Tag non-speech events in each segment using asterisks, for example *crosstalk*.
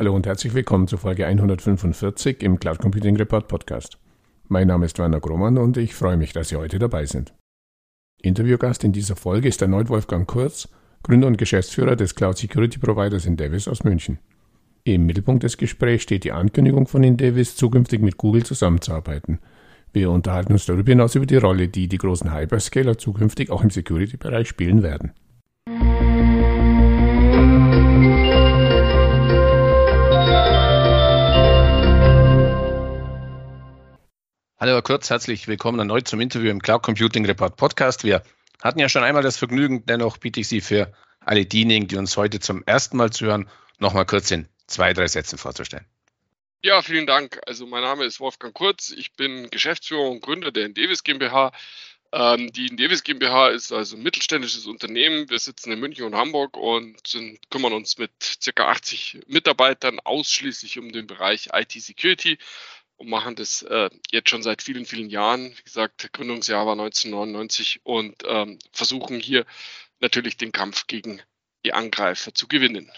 Hallo und herzlich willkommen zur Folge 145 im Cloud Computing Report Podcast. Mein Name ist Werner Grummann und ich freue mich, dass Sie heute dabei sind. Interviewgast in dieser Folge ist erneut Wolfgang Kurz, Gründer und Geschäftsführer des Cloud Security Providers Indevis aus München. Im Mittelpunkt des Gesprächs steht die Ankündigung von Indevis, zukünftig mit Google zusammenzuarbeiten. Wir unterhalten uns darüber hinaus über die Rolle, die die großen Hyperscaler zukünftig auch im Security-Bereich spielen werden. Herr Kurz, herzlich willkommen erneut zum Interview im Cloud Computing Report Podcast. Wir hatten ja schon einmal das Vergnügen, dennoch biete ich Sie für alle diejenigen, die uns heute zum ersten Mal zuhören, nochmal kurz in zwei, drei Sätzen vorzustellen. Ja, vielen Dank. Also mein Name ist Wolfgang Kurz. Ich bin Geschäftsführer und Gründer der Indevis GmbH. Ähm, die Indevis GmbH ist also ein mittelständisches Unternehmen. Wir sitzen in München und Hamburg und sind, kümmern uns mit ca. 80 Mitarbeitern ausschließlich um den Bereich IT-Security und machen das äh, jetzt schon seit vielen, vielen Jahren. Wie gesagt, Gründungsjahr war 1999 und ähm, versuchen hier natürlich den Kampf gegen die Angreifer zu gewinnen.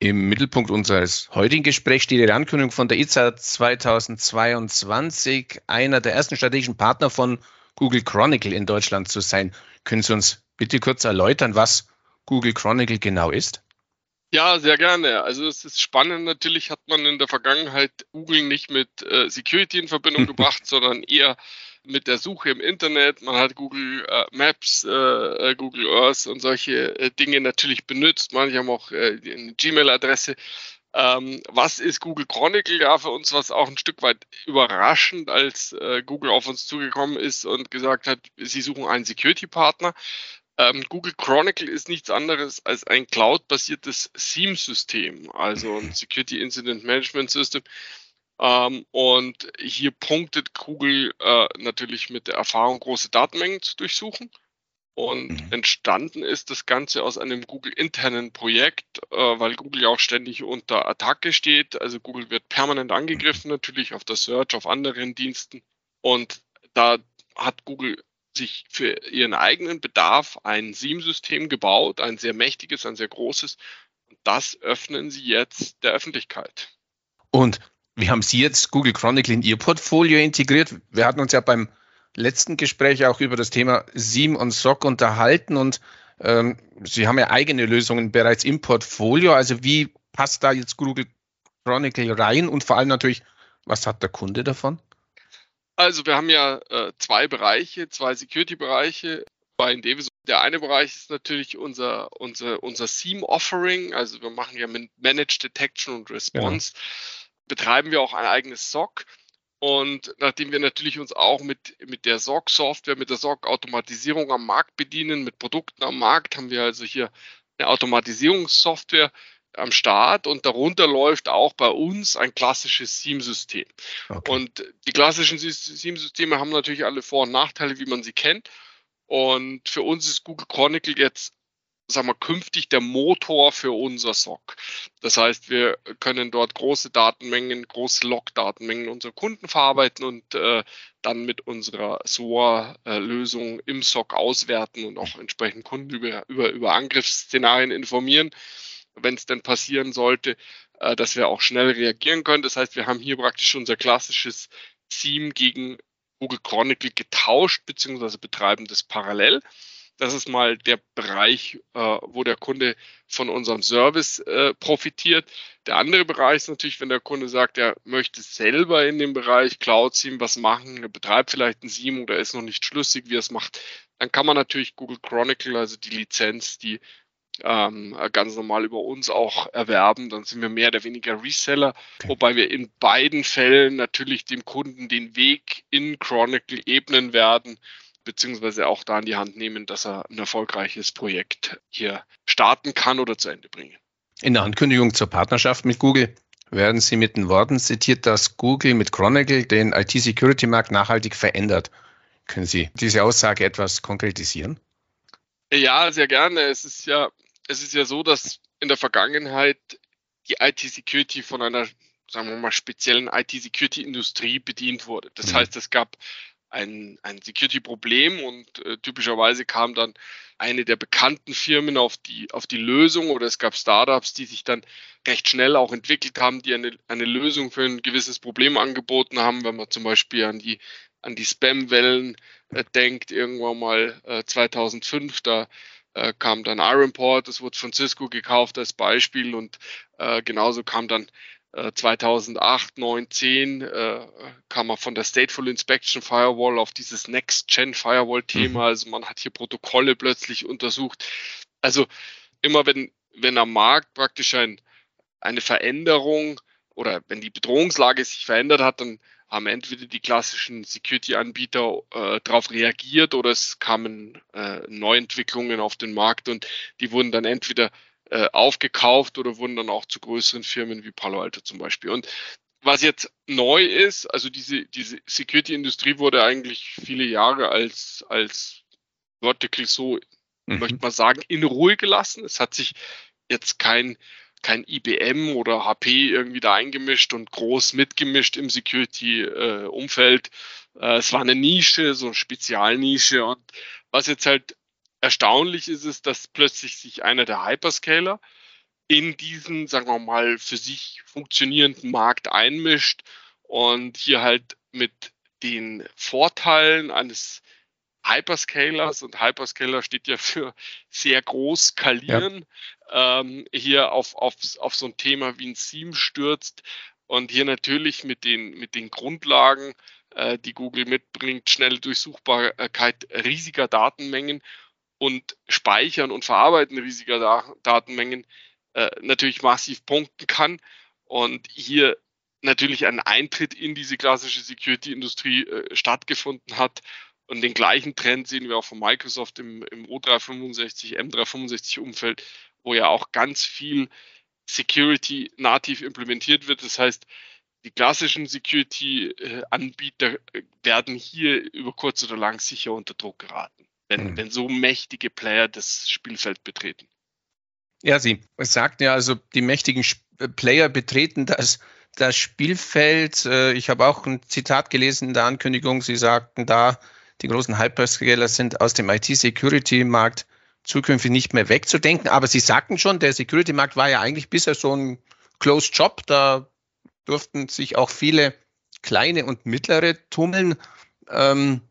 Im Mittelpunkt unseres heutigen Gesprächs steht die Ankündigung von der IZA 2022, einer der ersten strategischen Partner von Google Chronicle in Deutschland zu sein. Können Sie uns bitte kurz erläutern, was Google Chronicle genau ist? Ja, sehr gerne. Also es ist spannend. Natürlich hat man in der Vergangenheit Google nicht mit äh, Security in Verbindung *laughs* gebracht, sondern eher mit der Suche im Internet. Man hat Google äh, Maps, äh, Google Earth und solche Dinge natürlich benutzt. Manche haben auch eine Gmail-Adresse. Ähm, was ist Google Chronicle? Ja, für uns war es auch ein Stück weit überraschend, als Google auf uns zugekommen ist und gesagt hat, sie suchen einen Security-Partner. Ähm, Google Chronicle ist nichts anderes als ein cloud-basiertes SIEM-System, also ein *laughs* Security Incident Management System. Ähm, und hier punktet Google äh, natürlich mit der Erfahrung, große Datenmengen zu durchsuchen. Und mhm. entstanden ist das Ganze aus einem Google-internen Projekt, äh, weil Google ja auch ständig unter Attacke steht. Also Google wird permanent angegriffen, natürlich auf der Search, auf anderen Diensten. Und da hat Google sich für ihren eigenen Bedarf ein SIEM-System gebaut, ein sehr mächtiges, ein sehr großes. Und das öffnen sie jetzt der Öffentlichkeit. Und wie haben Sie jetzt Google Chronicle in Ihr Portfolio integriert? Wir hatten uns ja beim letzten Gespräch auch über das Thema SIEM und SOC unterhalten und ähm, Sie haben ja eigene Lösungen bereits im Portfolio. Also wie passt da jetzt Google Chronicle rein und vor allem natürlich, was hat der Kunde davon? Also wir haben ja äh, zwei Bereiche, zwei Security-Bereiche bei Indevis. Der eine Bereich ist natürlich unser, unser, unser SIEM-Offering. Also wir machen ja mit Managed Detection und Response. Ja. Betreiben wir auch ein eigenes SOC. Und nachdem wir natürlich uns auch mit, mit der SOC-Software, mit der SOC-Automatisierung am Markt bedienen, mit Produkten am Markt, haben wir also hier eine Automatisierungssoftware am Start und darunter läuft auch bei uns ein klassisches SIEM-System. Okay. Und die klassischen SIEM-Systeme haben natürlich alle Vor- und Nachteile, wie man sie kennt. Und für uns ist Google Chronicle jetzt, sagen wir, künftig der Motor für unser SOC. Das heißt, wir können dort große Datenmengen, große Log-Datenmengen unserer Kunden verarbeiten und äh, dann mit unserer SOA-Lösung im SOC auswerten und auch entsprechend Kunden über, über, über Angriffsszenarien informieren wenn es denn passieren sollte, äh, dass wir auch schnell reagieren können. Das heißt, wir haben hier praktisch unser klassisches Theme gegen Google Chronicle getauscht, beziehungsweise betreiben das parallel. Das ist mal der Bereich, äh, wo der Kunde von unserem Service äh, profitiert. Der andere Bereich ist natürlich, wenn der Kunde sagt, er möchte selber in dem Bereich Cloud Theme was machen, er betreibt vielleicht ein SIEM oder ist noch nicht schlüssig, wie er es macht, dann kann man natürlich Google Chronicle, also die Lizenz, die ähm, ganz normal über uns auch erwerben. Dann sind wir mehr oder weniger Reseller, okay. wobei wir in beiden Fällen natürlich dem Kunden den Weg in Chronicle ebnen werden, beziehungsweise auch da in die Hand nehmen, dass er ein erfolgreiches Projekt hier starten kann oder zu Ende bringen. In der Ankündigung zur Partnerschaft mit Google werden Sie mit den Worten zitiert, dass Google mit Chronicle den IT-Security-Markt nachhaltig verändert. Können Sie diese Aussage etwas konkretisieren? Ja, sehr gerne. Es ist ja es ist ja so, dass in der Vergangenheit die IT-Security von einer, sagen wir mal, speziellen IT-Security-Industrie bedient wurde. Das mhm. heißt, es gab ein, ein Security-Problem und äh, typischerweise kam dann eine der bekannten Firmen auf die, auf die Lösung oder es gab Startups, die sich dann recht schnell auch entwickelt haben, die eine, eine Lösung für ein gewisses Problem angeboten haben, wenn man zum Beispiel an die, an die Spam-Wellen äh, denkt, irgendwann mal äh, 2005, da äh, kam dann Ironport, das wurde von Cisco gekauft als Beispiel und äh, genauso kam dann 2008, 9, 10 äh, kam man von der Stateful Inspection Firewall auf dieses Next-Gen Firewall-Thema. Mhm. Also man hat hier Protokolle plötzlich untersucht. Also immer wenn, wenn am Markt praktisch ein, eine Veränderung oder wenn die Bedrohungslage sich verändert hat, dann haben entweder die klassischen Security-Anbieter äh, darauf reagiert oder es kamen äh, Neuentwicklungen auf den Markt und die wurden dann entweder äh, aufgekauft oder wurden dann auch zu größeren Firmen wie Palo Alto zum Beispiel. Und was jetzt neu ist, also diese, diese Security-Industrie wurde eigentlich viele Jahre als, als Vertical so, mhm. möchte man sagen, in Ruhe gelassen. Es hat sich jetzt kein, kein IBM oder HP irgendwie da eingemischt und groß mitgemischt im Security-Umfeld. Äh, es war eine Nische, so eine Spezialnische. Und was jetzt halt erstaunlich ist es, dass plötzlich sich einer der Hyperscaler in diesen, sagen wir mal, für sich funktionierenden Markt einmischt und hier halt mit den Vorteilen eines Hyperscalers und Hyperscaler steht ja für sehr groß skalieren. Ähm, hier auf, auf, auf so ein Thema wie ein Seam stürzt und hier natürlich mit den, mit den Grundlagen, äh, die Google mitbringt, schnelle Durchsuchbarkeit riesiger Datenmengen und Speichern und Verarbeiten riesiger da Datenmengen äh, natürlich massiv punkten kann und hier natürlich ein Eintritt in diese klassische Security-Industrie äh, stattgefunden hat. Und den gleichen Trend sehen wir auch von Microsoft im, im O365, M365-Umfeld, wo ja auch ganz viel Security nativ implementiert wird. Das heißt, die klassischen Security-Anbieter äh, werden hier über kurz oder lang sicher unter Druck geraten wenn, mhm. wenn so mächtige Player das Spielfeld betreten. Ja, Sie sagten ja also, die mächtigen äh, Player betreten das, das Spielfeld. Äh, ich habe auch ein Zitat gelesen in der Ankündigung. Sie sagten da, die großen Hyperscaler sind aus dem IT-Security-Markt zukünftig nicht mehr wegzudenken. Aber Sie sagten schon, der Security-Markt war ja eigentlich bisher so ein Closed Job. Da durften sich auch viele kleine und mittlere tummeln. Ähm,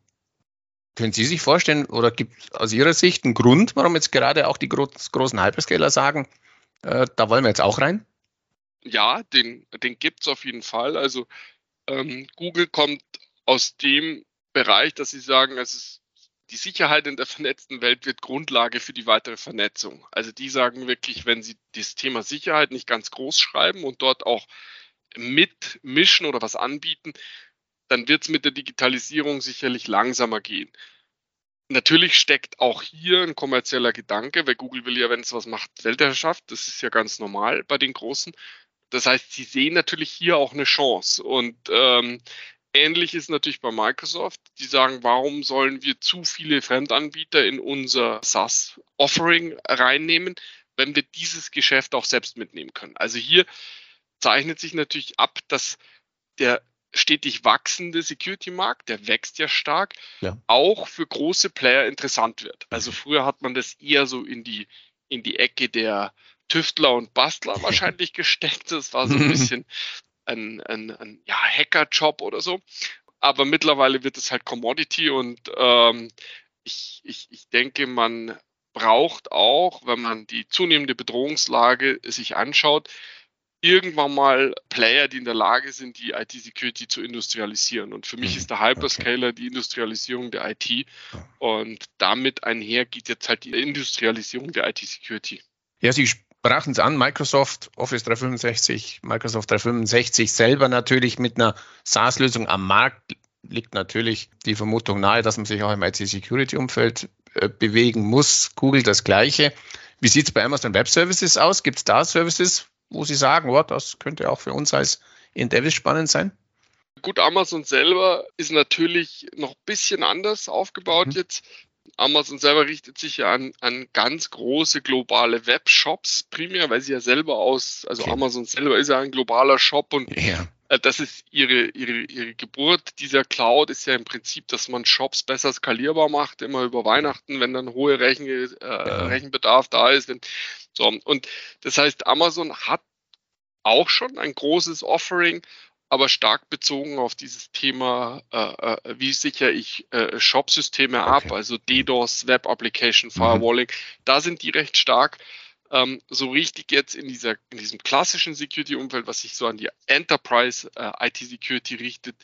können Sie sich vorstellen oder gibt es aus Ihrer Sicht einen Grund, warum jetzt gerade auch die großen Hyperscaler sagen, äh, da wollen wir jetzt auch rein? Ja, den, den gibt es auf jeden Fall. Also ähm, Google kommt aus dem Bereich, dass sie sagen, es ist die Sicherheit in der vernetzten Welt wird Grundlage für die weitere Vernetzung. Also die sagen wirklich, wenn sie das Thema Sicherheit nicht ganz groß schreiben und dort auch mitmischen oder was anbieten, dann wird es mit der Digitalisierung sicherlich langsamer gehen. Natürlich steckt auch hier ein kommerzieller Gedanke, weil Google will ja, wenn es was macht, Weltherrschaft. Das ist ja ganz normal bei den Großen. Das heißt, sie sehen natürlich hier auch eine Chance. Und ähm, ähnlich ist natürlich bei Microsoft. Die sagen, warum sollen wir zu viele Fremdanbieter in unser SaaS-Offering reinnehmen, wenn wir dieses Geschäft auch selbst mitnehmen können? Also hier zeichnet sich natürlich ab, dass der stetig wachsende Security-Markt, der wächst ja stark, ja. auch für große Player interessant wird. Also früher hat man das eher so in die, in die Ecke der Tüftler und Bastler *laughs* wahrscheinlich gesteckt. Das war so ein *laughs* bisschen ein, ein, ein ja, Hacker-Job oder so. Aber mittlerweile wird es halt Commodity und ähm, ich, ich, ich denke, man braucht auch, wenn man die zunehmende Bedrohungslage sich anschaut, irgendwann mal Player, die in der Lage sind, die IT-Security zu industrialisieren. Und für mich mhm. ist der Hyperscaler die Industrialisierung der IT. Und damit einher geht jetzt halt die Industrialisierung der IT-Security. Ja, Sie sprachen es an, Microsoft Office 365, Microsoft 365 selber natürlich mit einer SaaS-Lösung am Markt liegt natürlich die Vermutung nahe, dass man sich auch im IT-Security-Umfeld äh, bewegen muss. Google das Gleiche. Wie sieht es bei Amazon Web Services aus? Gibt es da Services, wo Sie sagen, oh, das könnte auch für uns als Endeavor spannend sein? Gut, Amazon selber ist natürlich noch ein bisschen anders aufgebaut mhm. jetzt. Amazon selber richtet sich ja an, an ganz große globale Webshops primär, weil sie ja selber aus, also okay. Amazon selber ist ja ein globaler Shop und ja. Äh, das ist ihre, ihre, ihre Geburt dieser Cloud ist ja im Prinzip, dass man Shops besser skalierbar macht, immer über Weihnachten, wenn dann hohe Rechen, äh, ja. Rechenbedarf da ist. Wenn, so. Und das heißt, Amazon hat auch schon ein großes Offering, aber stark bezogen auf dieses Thema, äh, äh wie sichere ich äh, Shop-Systeme okay. ab, also DDoS, Web Application Firewalling, mhm. da sind die recht stark. Ähm, so richtig jetzt in, dieser, in diesem klassischen Security-Umfeld, was sich so an die Enterprise äh, IT-Security richtet,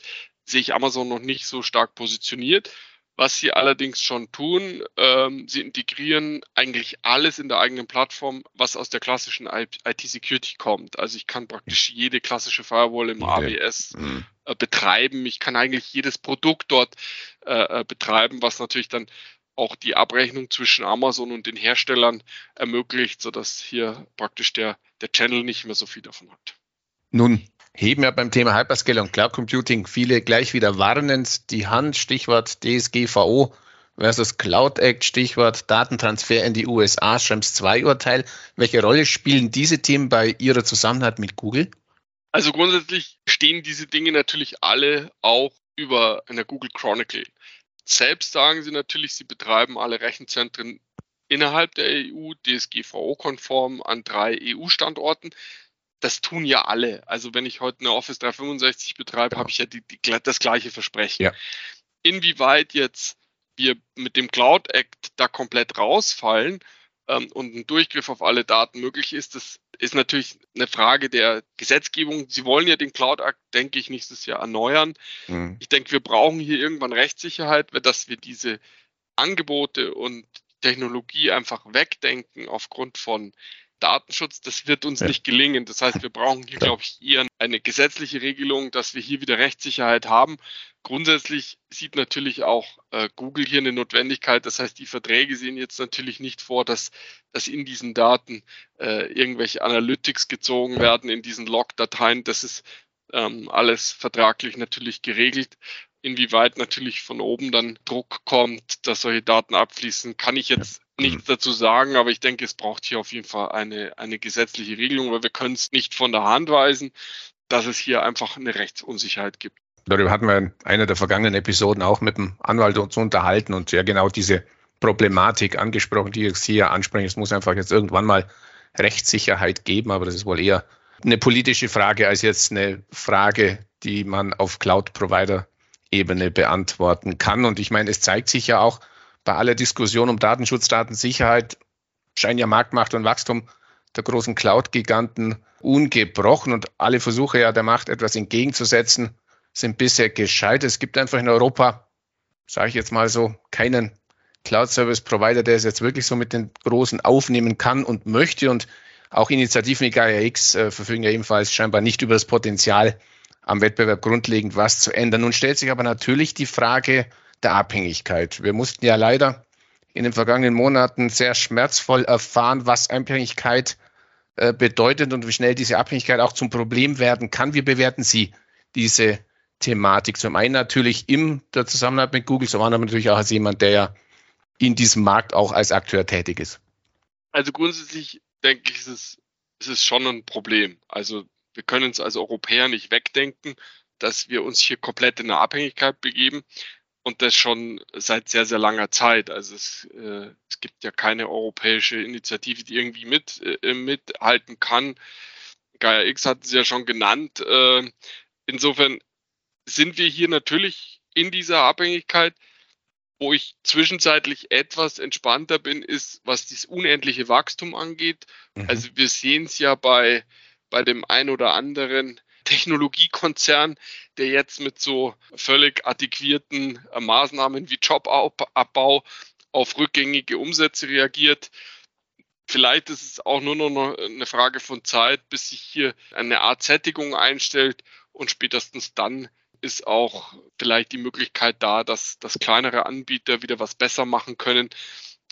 sehe ich Amazon noch nicht so stark positioniert. Was sie allerdings schon tun, ähm, sie integrieren eigentlich alles in der eigenen Plattform, was aus der klassischen IT-Security kommt. Also ich kann praktisch jede klassische Firewall im okay. AWS mhm. äh, betreiben. Ich kann eigentlich jedes Produkt dort äh, äh, betreiben, was natürlich dann auch die Abrechnung zwischen Amazon und den Herstellern ermöglicht, sodass hier praktisch der, der Channel nicht mehr so viel davon hat. Nun heben ja beim Thema Hyperscale und Cloud Computing viele gleich wieder warnend die Hand, Stichwort DSGVO versus Cloud Act, Stichwort Datentransfer in die USA, Schrems 2 Urteil. Welche Rolle spielen diese Themen bei Ihrer Zusammenarbeit mit Google? Also grundsätzlich stehen diese Dinge natürlich alle auch über einer Google Chronicle. Selbst sagen sie natürlich, sie betreiben alle Rechenzentren innerhalb der EU, DSGVO-konform an drei EU-Standorten das tun ja alle. Also wenn ich heute eine Office 365 betreibe, habe ich ja die, die, das gleiche Versprechen. Ja. Inwieweit jetzt wir mit dem Cloud Act da komplett rausfallen ähm, und ein Durchgriff auf alle Daten möglich ist, das ist natürlich eine Frage der Gesetzgebung. Sie wollen ja den Cloud Act, denke ich, nächstes Jahr erneuern. Mhm. Ich denke, wir brauchen hier irgendwann Rechtssicherheit, dass wir diese Angebote und Technologie einfach wegdenken aufgrund von Datenschutz, das wird uns ja. nicht gelingen. Das heißt, wir brauchen hier, glaube ich, eher eine gesetzliche Regelung, dass wir hier wieder Rechtssicherheit haben. Grundsätzlich sieht natürlich auch äh, Google hier eine Notwendigkeit. Das heißt, die Verträge sehen jetzt natürlich nicht vor, dass, dass in diesen Daten äh, irgendwelche Analytics gezogen werden, in diesen Log-Dateien. Das ist ähm, alles vertraglich natürlich geregelt. Inwieweit natürlich von oben dann Druck kommt, dass solche Daten abfließen, kann ich jetzt nichts mhm. dazu sagen, aber ich denke, es braucht hier auf jeden Fall eine, eine gesetzliche Regelung, weil wir können es nicht von der Hand weisen, dass es hier einfach eine Rechtsunsicherheit gibt. Darüber hatten wir in einer der vergangenen Episoden auch mit dem Anwalt uns unterhalten und ja genau diese Problematik angesprochen, die ich hier anspreche. Es muss einfach jetzt irgendwann mal Rechtssicherheit geben, aber das ist wohl eher eine politische Frage als jetzt eine Frage, die man auf Cloud-Provider-Ebene beantworten kann. Und ich meine, es zeigt sich ja auch, bei aller Diskussion um Datenschutz, Datensicherheit scheint ja Marktmacht und Wachstum der großen Cloud-Giganten ungebrochen und alle Versuche ja der Macht etwas entgegenzusetzen sind bisher gescheitert. Es gibt einfach in Europa, sage ich jetzt mal so, keinen Cloud-Service-Provider, der es jetzt wirklich so mit den Großen aufnehmen kann und möchte. Und auch Initiativen wie Gaia X äh, verfügen ja ebenfalls scheinbar nicht über das Potenzial, am Wettbewerb grundlegend was zu ändern. Nun stellt sich aber natürlich die Frage, der Abhängigkeit. Wir mussten ja leider in den vergangenen Monaten sehr schmerzvoll erfahren, was Abhängigkeit äh, bedeutet und wie schnell diese Abhängigkeit auch zum Problem werden kann. Wie bewerten Sie diese Thematik? Zum einen natürlich in der Zusammenarbeit mit Google, zum anderen natürlich auch als jemand, der ja in diesem Markt auch als Akteur tätig ist. Also grundsätzlich denke ich, ist es, ist es schon ein Problem. Also wir können es als Europäer nicht wegdenken, dass wir uns hier komplett in eine Abhängigkeit begeben und das schon seit sehr, sehr langer Zeit. Also es, äh, es gibt ja keine europäische Initiative, die irgendwie mit, äh, mithalten kann. Gaia X hat es ja schon genannt. Äh, insofern sind wir hier natürlich in dieser Abhängigkeit. Wo ich zwischenzeitlich etwas entspannter bin, ist, was dieses unendliche Wachstum angeht. Mhm. Also wir sehen es ja bei, bei dem ein oder anderen Technologiekonzern, der jetzt mit so völlig adäquierten äh, Maßnahmen wie Jobabbau auf rückgängige Umsätze reagiert. Vielleicht ist es auch nur noch eine Frage von Zeit, bis sich hier eine Art Sättigung einstellt und spätestens dann ist auch vielleicht die Möglichkeit da, dass, dass kleinere Anbieter wieder was besser machen können.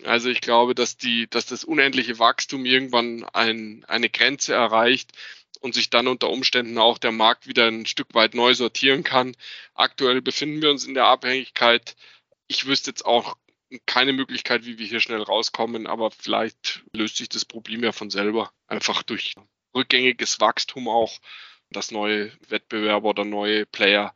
Also ich glaube, dass die, dass das unendliche Wachstum irgendwann ein, eine Grenze erreicht, und sich dann unter Umständen auch der Markt wieder ein Stück weit neu sortieren kann. Aktuell befinden wir uns in der Abhängigkeit. Ich wüsste jetzt auch keine Möglichkeit, wie wir hier schnell rauskommen, aber vielleicht löst sich das Problem ja von selber, einfach durch rückgängiges Wachstum auch dass neue Wettbewerber oder neue Player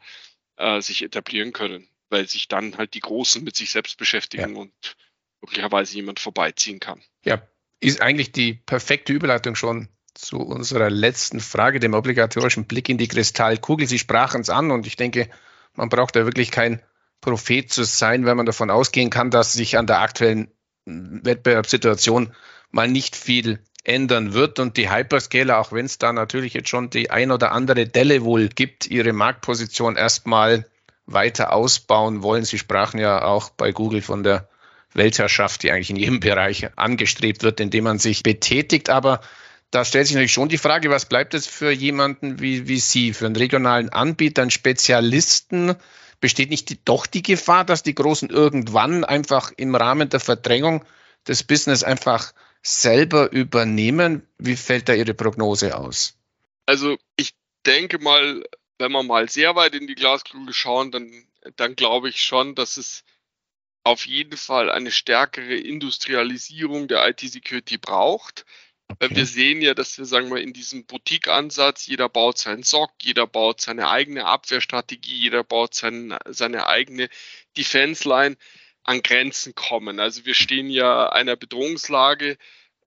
äh, sich etablieren können, weil sich dann halt die Großen mit sich selbst beschäftigen ja. und möglicherweise jemand vorbeiziehen kann. Ja, ist eigentlich die perfekte Überleitung schon zu unserer letzten Frage, dem obligatorischen Blick in die Kristallkugel. Sie sprachen es an und ich denke, man braucht da wirklich kein Prophet zu sein, wenn man davon ausgehen kann, dass sich an der aktuellen Wettbewerbssituation mal nicht viel ändern wird und die Hyperscaler, auch wenn es da natürlich jetzt schon die ein oder andere Delle wohl gibt, ihre Marktposition erstmal weiter ausbauen wollen. Sie sprachen ja auch bei Google von der Weltherrschaft, die eigentlich in jedem Bereich angestrebt wird, in dem man sich betätigt. Aber da stellt sich natürlich schon die Frage, was bleibt es für jemanden wie, wie Sie, für einen regionalen Anbieter, einen Spezialisten? Besteht nicht die, doch die Gefahr, dass die Großen irgendwann einfach im Rahmen der Verdrängung des Business einfach selber übernehmen? Wie fällt da Ihre Prognose aus? Also ich denke mal, wenn wir mal sehr weit in die Glaskugel schauen, dann, dann glaube ich schon, dass es auf jeden Fall eine stärkere Industrialisierung der IT-Security braucht. Okay. Wir sehen ja, dass wir, sagen wir, in diesem Boutique-Ansatz, jeder baut seinen SOC, jeder baut seine eigene Abwehrstrategie, jeder baut sein, seine eigene Defense-Line an Grenzen kommen. Also wir stehen ja einer Bedrohungslage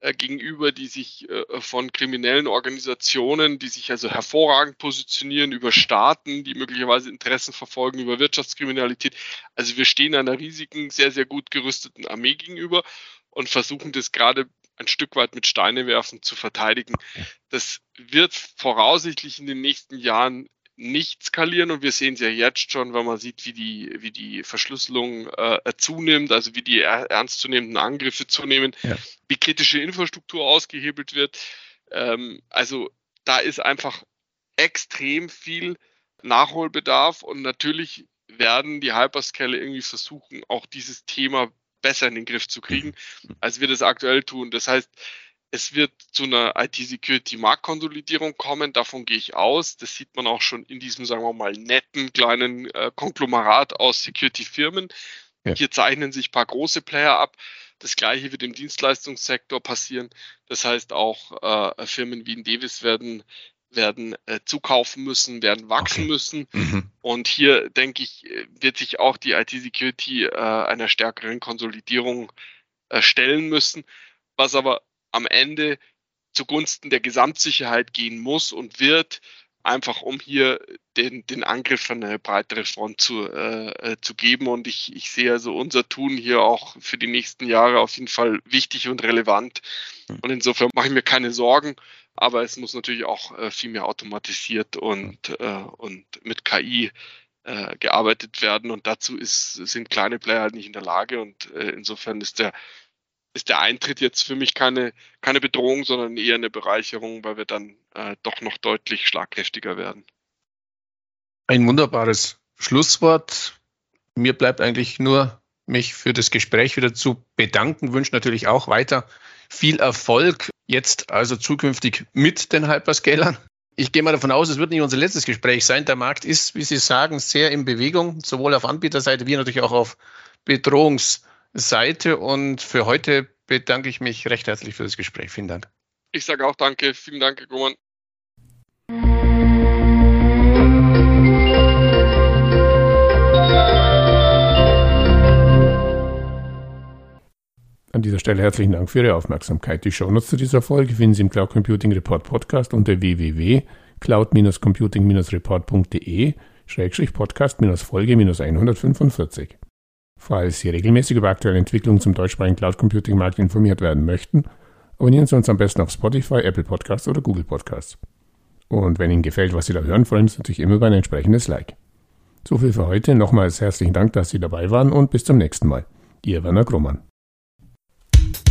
äh, gegenüber, die sich äh, von kriminellen Organisationen, die sich also hervorragend positionieren, über Staaten, die möglicherweise Interessen verfolgen, über Wirtschaftskriminalität. Also wir stehen einer riesigen, sehr, sehr gut gerüsteten Armee gegenüber und versuchen das gerade ein Stück weit mit Steine werfen zu verteidigen. Das wird voraussichtlich in den nächsten Jahren nicht skalieren und wir sehen es ja jetzt schon, wenn man sieht, wie die, wie die Verschlüsselung äh, zunimmt, also wie die ernstzunehmenden Angriffe zunehmen, ja. wie kritische Infrastruktur ausgehebelt wird. Ähm, also da ist einfach extrem viel Nachholbedarf und natürlich werden die Hyperscaler irgendwie versuchen, auch dieses Thema besser in den Griff zu kriegen, mhm. als wir das aktuell tun. Das heißt, es wird zu einer IT-Security-Marktkonsolidierung kommen, davon gehe ich aus. Das sieht man auch schon in diesem, sagen wir mal, netten kleinen äh, Konglomerat aus Security-Firmen. Ja. Hier zeichnen sich ein paar große Player ab. Das gleiche wird im Dienstleistungssektor passieren. Das heißt, auch äh, Firmen wie in Davis werden, werden äh, zukaufen müssen, werden wachsen okay. müssen. Mhm. Und hier, denke ich, wird sich auch die IT-Security äh, einer stärkeren Konsolidierung äh, stellen müssen. Was aber am Ende zugunsten der Gesamtsicherheit gehen muss und wird, einfach um hier den, den Angriff an eine breitere Front zu, äh, äh, zu geben. Und ich, ich sehe also unser Tun hier auch für die nächsten Jahre auf jeden Fall wichtig und relevant. Hm. Und insofern mache ich mir keine Sorgen, aber es muss natürlich auch äh, viel mehr automatisiert und, äh, und mit KI äh, gearbeitet werden. Und dazu ist, sind kleine Player halt nicht in der Lage. Und äh, insofern ist der ist der Eintritt jetzt für mich keine, keine Bedrohung, sondern eher eine Bereicherung, weil wir dann äh, doch noch deutlich schlagkräftiger werden. Ein wunderbares Schlusswort. Mir bleibt eigentlich nur, mich für das Gespräch wieder zu bedanken. Wünsche natürlich auch weiter viel Erfolg jetzt also zukünftig mit den Hyperscalern. Ich gehe mal davon aus, es wird nicht unser letztes Gespräch sein. Der Markt ist, wie Sie sagen, sehr in Bewegung, sowohl auf Anbieterseite wie natürlich auch auf Bedrohungs- Seite. Und für heute bedanke ich mich recht herzlich für das Gespräch. Vielen Dank. Ich sage auch danke. Vielen Dank, Herr Grumann. An dieser Stelle herzlichen Dank für Ihre Aufmerksamkeit. Die Shownotes zu dieser Folge finden Sie im Cloud Computing Report Podcast unter www.cloud-computing-report.de Podcast-Folge 145. Falls Sie regelmäßig über aktuelle Entwicklungen zum deutschsprachigen Cloud Computing Markt informiert werden möchten, abonnieren Sie uns am besten auf Spotify, Apple Podcasts oder Google Podcasts. Und wenn Ihnen gefällt, was Sie da hören, freuen wir uns natürlich immer über ein entsprechendes Like. So viel für heute. Nochmals herzlichen Dank, dass Sie dabei waren und bis zum nächsten Mal. Ihr Werner Grummann. you